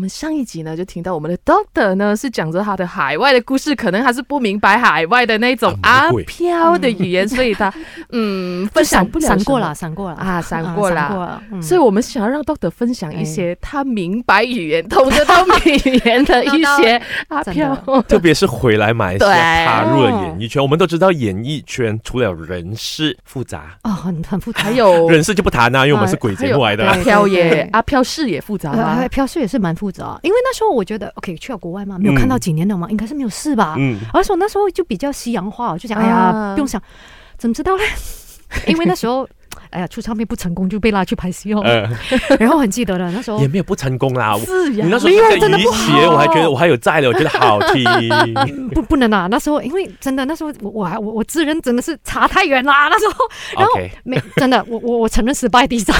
们上一集呢，就听到我们的 Doctor 呢是讲着他的海外的故事，可能他是不明白海外的那种阿飘的语言，所以他嗯。分享不了闪过了，闪过了啊，闪过了。嗯所以，我们想要让 Doctor 分享一些他明白语言、懂得到语言的一些 阿飘。特别是回来马来西亚踏入了演艺圈，我们都知道演艺圈除了人事复杂，哦，很很复杂，还有人事就不谈啦，因为我们是鬼节目来的。阿。飘也阿飘事也复杂呃，啊。飘事也是蛮复杂，因为那时候我觉得，OK，去了国外嘛，没有看到几年了嘛，应该是没有事吧。嗯，而且我那时候就比较西洋化，我就想，哎呀，啊。不用想，怎么知道嘞？因为那时候，哎呀，出唱片不成功就被拉去拍戏哦。呃，然后很记得了，那时候也没有不成功啦。我是呀。你那时候没有在雨真的不好。鞋，我还觉得我还有在的，我觉得好听。不不能啊，那时候因为真的那时候我我还我我自认真的是差太远啦，那时候。然后没真的我我我承认失败第一张，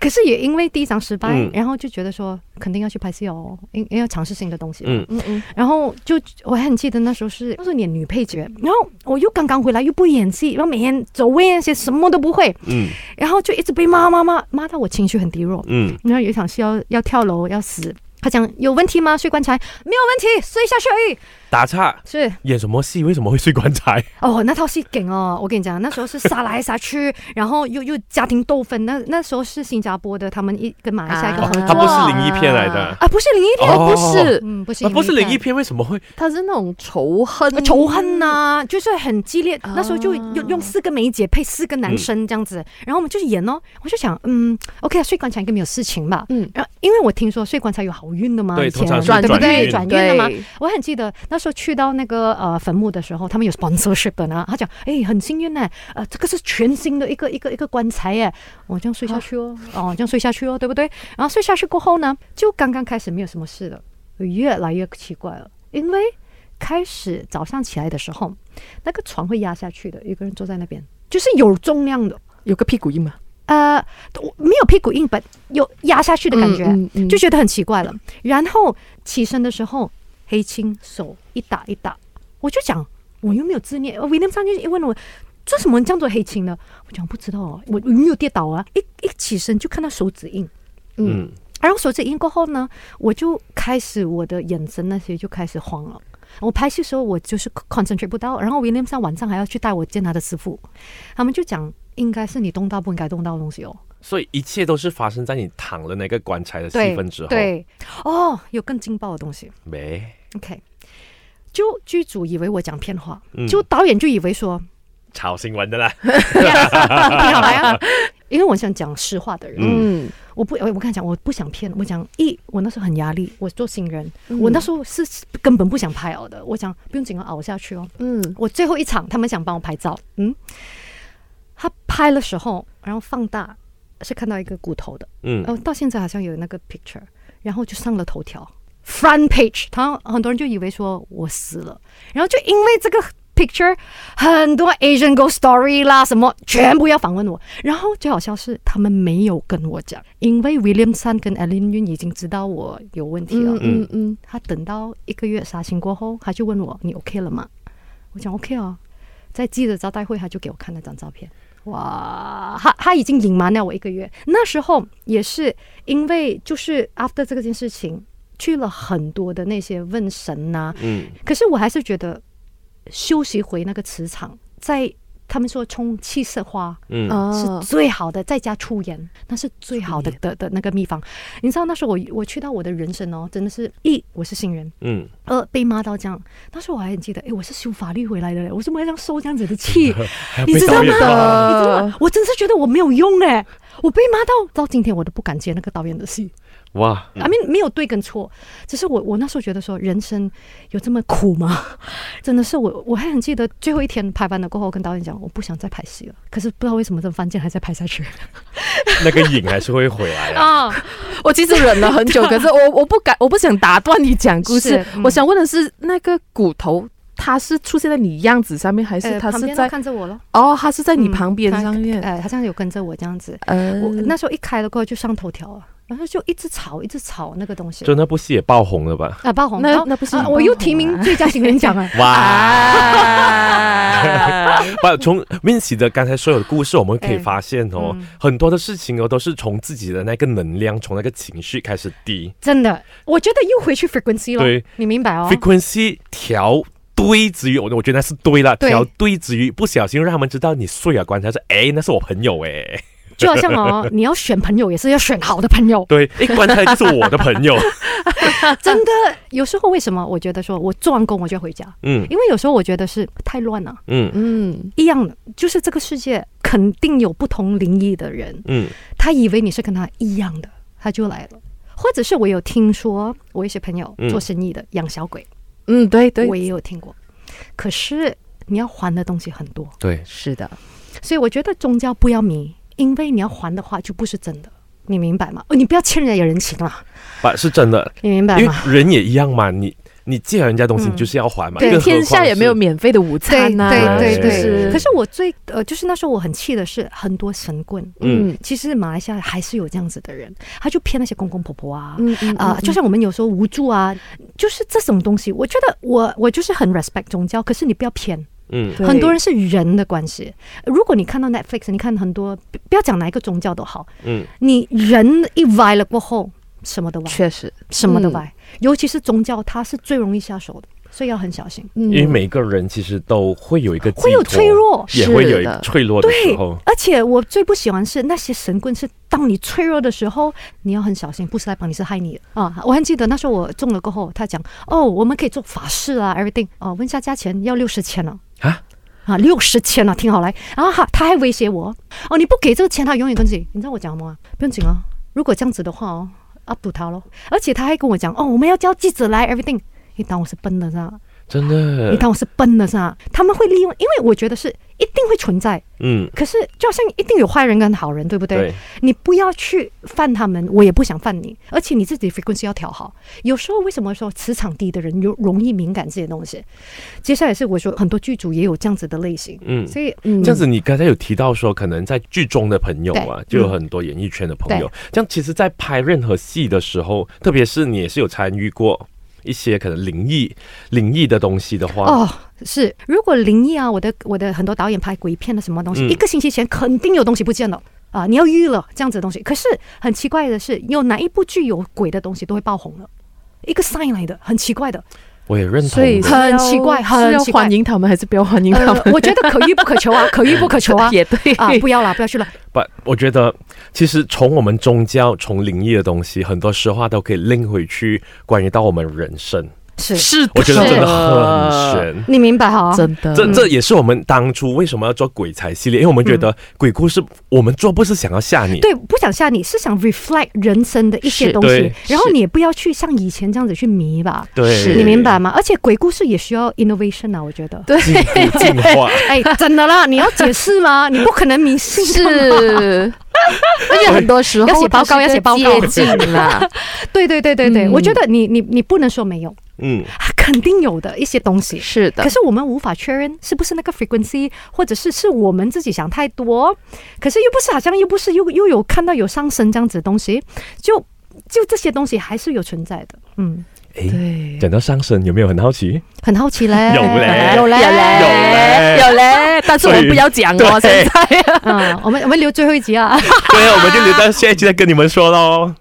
可是也因为第一张失败，嗯。然后就觉得说肯定要去拍戏哦，因因为要尝试新的东西。嗯。嗯嗯，然后就我还很记得那时候是那时候演女配角，然后我又刚刚回来又不演戏，然后每天走位那些什么都不会，嗯然后就一直被骂骂骂骂到我情绪很低落。嗯，然后有一场戏要要跳楼要死，他讲有问题吗？睡棺材没有问题，睡下去而已。打岔，是演什么戏？为什么会睡棺材？哦，那套戏梗哦，我跟你讲，那时候是杀来杀去，然后又又家庭斗纷。那那时候是新加坡的，他们一跟马来西亚一个啊合作。它不是灵异片来的，啊，不是灵异片，哦不是，嗯，不是啊，不是灵异片。为什么会？他是那种仇恨呃仇恨呐、就是很激烈。啊那时候就用用四个梅姐配四个男生这样子，然后我们就是演哦。我就想，嗯，OK 啊，睡棺材应该没有事情吧？嗯，然后因为我听说睡棺材有好运的嘛，以前对通常是对不对？转运转运的嘛。我很记得那时候去到那个呃坟墓的时候，他们有 sponsorship 的呢。他讲，哎，很幸运呢，呃，这个是全新的一个一个一个棺材耶。我这样睡下去哦，哦，这样睡下去哦，对不对？然后睡下去过后呢，就刚刚开始没有什么事了，越来越奇怪了，因为开始早上起来的时候，那个床会压下去的，一个人坐在那边，就是有重量的。有个屁股印嘛，呃，我没有屁股硬，but 有压下去的感觉，嗯嗯嗯就觉得很奇怪了。然后起身的时候，黑青手一打一打，我就讲我又没有自恋。威廉上就问我做什么这样做黑青呢？我讲不知道哦，我我没有跌倒啊，一一起身就看到手指印。嗯，嗯，然后手指印过后呢，我就开始我的眼神那些就开始慌了。我拍戏的时候我就是 concentrate 不到，然后 William 上晚上还要去带我见他的师傅，他们就讲应该是你动到不应该动到的东西哦。所以一切都是发生在你躺了那个棺材的戏对份之后。，对，哦，有更劲爆的东西。没，OK，就剧组以为我讲骗话，嗯。就导演就以为说炒新闻的啦。你 好来啊，因为我想讲实话的人，嗯，我不我我跟他讲我不想骗，我讲一我那时候很压力，我做新人，嗯。我那时候是根本不想拍哦的，我讲不用紧啊，熬下去哦。嗯。我最后一场，他们想帮我拍照，嗯，他拍的时候，然后放大是看到一个骨头的，嗯。然，后到现在好像有那个 picture，然后就上了头条。Front page，他很多人就以为说我死了，然后就因为这个 picture，很多 Asian ghost story 啦什么全部要访问我，然后最好笑是他们没有跟我讲，因为 William Sun 跟 Ellen Yun 已经知道我有问题了，嗯嗯嗯，他等到一个月杀青过后，他就问我你 OK 了吗？我讲 OK 啊，在记者招待会他就给我看那张照片。哇，他他已经隐瞒了我一个月。那时候也是因为就是 after 这个件事情，去了很多的那些问神呐、嗯，可是我还是觉得休息回那个磁场，在他们说冲气色花，嗯，啊是最好的，再加粗盐，那是最好的的的那个秘方。你知道那时候我我去到我的人生哦，真的是一我是新人，嗯，二被骂到这样。当时我还很记得，诶，我是修法律回来的嘞，我怎么会这样受这样子的气？你知道吗？你知道吗？我真是觉得我没有用哎，我被骂到到今天我都不敢接那个导演的戏。哇，I mean 没有对跟错，只是我我那时候觉得说人生有这么苦吗？真的是我我还很记得最后一天拍完了过后，跟导演讲我不想再拍戏了，可是不知道为什么这番件还在拍下去 那个瘾还是会回来啊。啊。我其实忍了很久，可是我我不敢，我不想打断你讲故事。嗯我想问的是，那个骨头它是出现在你样子上面，还是他是在看着我了，哦，他是在你嗯旁边他上面？哎，他这样有跟着我这样子。呃，我那时候一开了过后就上头条啊，然后就一直吵，一直吵那个东西。就那部戏也爆红了吧？啊，爆红，那那不是你啊我又提名最佳新人奖啊。哇！啊，不，从 Vincy 的刚才所有的故事，我们可以发现哦，嗯。很多的事情哦，都是从自己的那个能量，从那个情绪开始低、真的，我觉得又回去 frequency 了，对，你明白哦？frequency 调对之余，我我觉得那是对了，对。调对之余，不小心让他们知道你睡了，观察说，哎，那是我朋友哎，就好像哦，你要选朋友也是要选好的朋友，对，一观察就是我的朋友，真的。有时候为什么我觉得说我做完工我就要回家？嗯。因为有时候我觉得是太乱了，嗯。嗯，一样的，就是这个世界肯定有不同灵异的人，嗯。他以为你是跟他一样的，他就来了。或者是我有听说，我一些朋友嗯。做生意的养小鬼，嗯，对对。我，也有听过。可是你要还的东西很多，对，是的，所以我觉得宗教不要迷，因为你要还的话就不是真的，你明白吗？哦，你不要欠人家人情啦，不是真的，你明白因为吗？人也一样嘛，你你借了人家东西，嗯。你就是要还嘛，对天下也没有免费的午餐呐，对对对。就是。可是我最呃，就是那时候我很气的是，很多神棍，嗯。嗯其实马来西亚还是有这样子的人，他就骗那些公公婆婆啊，嗯嗯啊、就像我们有时候无助啊，就是这种东西，我觉得我我就是很 respect 宗教，可是你不要偏，嗯。很多人是人的关系。如果你看到 Netflix，你看很多，不不要讲哪一个宗教都好，嗯。你人一歪了过后，什么都歪，确实。什么都歪，尤其是宗教，它是最容易下手的，所以要很小心。嗯。因为每个人其实都会有一个会有脆弱。也会有一个脆弱的时对候，，而且我最不喜欢是那些神棍，是当你脆弱的时候，你要很小心，不是来帮你，是害你。的啊！我还记得那时候我中了过后，他讲哦，我们可以做法事啊，everything。哦，问一下价钱要六十千了啊啊，六十千啊，听好来，然后他还威胁我哦，你不给这个钱，他永远跟自己，你知道我讲什么吗？不用紧啊，如果这样子的话哦啊，堵他咯，而且他还跟我讲哦，我们要叫记者来，everything，你当我是笨的是吧？真的你，当我是笨的是吧？他们会利用，因为我觉得是一定会存在。嗯，可是就好像一定有坏人跟好人，对不对？对，你不要去犯他们，我也不想犯你，而且你自己 frequency 要调好。有时候为什么说磁场低的人有容易敏感这些东西？接下来是我说很多剧组也有这样子的类型，嗯。所以嗯这样子，你刚才有提到说，可能在剧中的朋友啊，就有很多演艺圈的朋友。这样，其实，在拍任何戏的时候，特别是你也是有参与过一些可能灵异、灵异的东西的话，哦，是如果灵异啊，我的我的很多导演拍鬼片的什么东西，嗯一个星期前肯定有东西不见了。啊，你要预了这样子的东西，可是很奇怪的是，有哪一部剧有鬼的东西都会爆红了，一个 sign 来的，很奇怪的。我也认同所以。很奇怪是要很奇怪欢迎他们还是不要欢迎他呃们？，我觉得可遇不可求啊，可遇不可求啊。也对啊，不要啦，不要去了。不，我觉得其实从我们宗教、从灵异的东西，很多实话都可以拎回去，关于到我们人生。是，是，我觉得真的很悬。你明白哈？真的，这这也是我们当初为什么要做鬼才系列，因为我们觉得鬼故事我们做不是想要吓你，对，不想吓你，是想 reflect 人生的一些东西，然后你也不要去像以前这样子去迷吧。对，你明白吗？而且鬼故事也需要 innovation 啊，我觉得。对。哎，真的啦，你要解释吗？你不可能迷信。是，而且很多时候要写报告要写报告接近啦，对对对对对，嗯我觉得你你你不能说没有，嗯，肯定有的一些东西。是的可，是我们无法确认是不是那个 frequency，或者是是我们自己想太多，可是又不是好像又不是又又有看到有上升这样子的东西，就就这些东西还是有存在的。嗯，哎，对，讲到上升，有没有很好奇？很好奇嘞，有嘞有嘞，有嘞，有嘞有嘞，但是我们不要讲哦，现在。嗯，我们我们留最后一集啊。对啊，我们就留到下一集再跟你们说喽。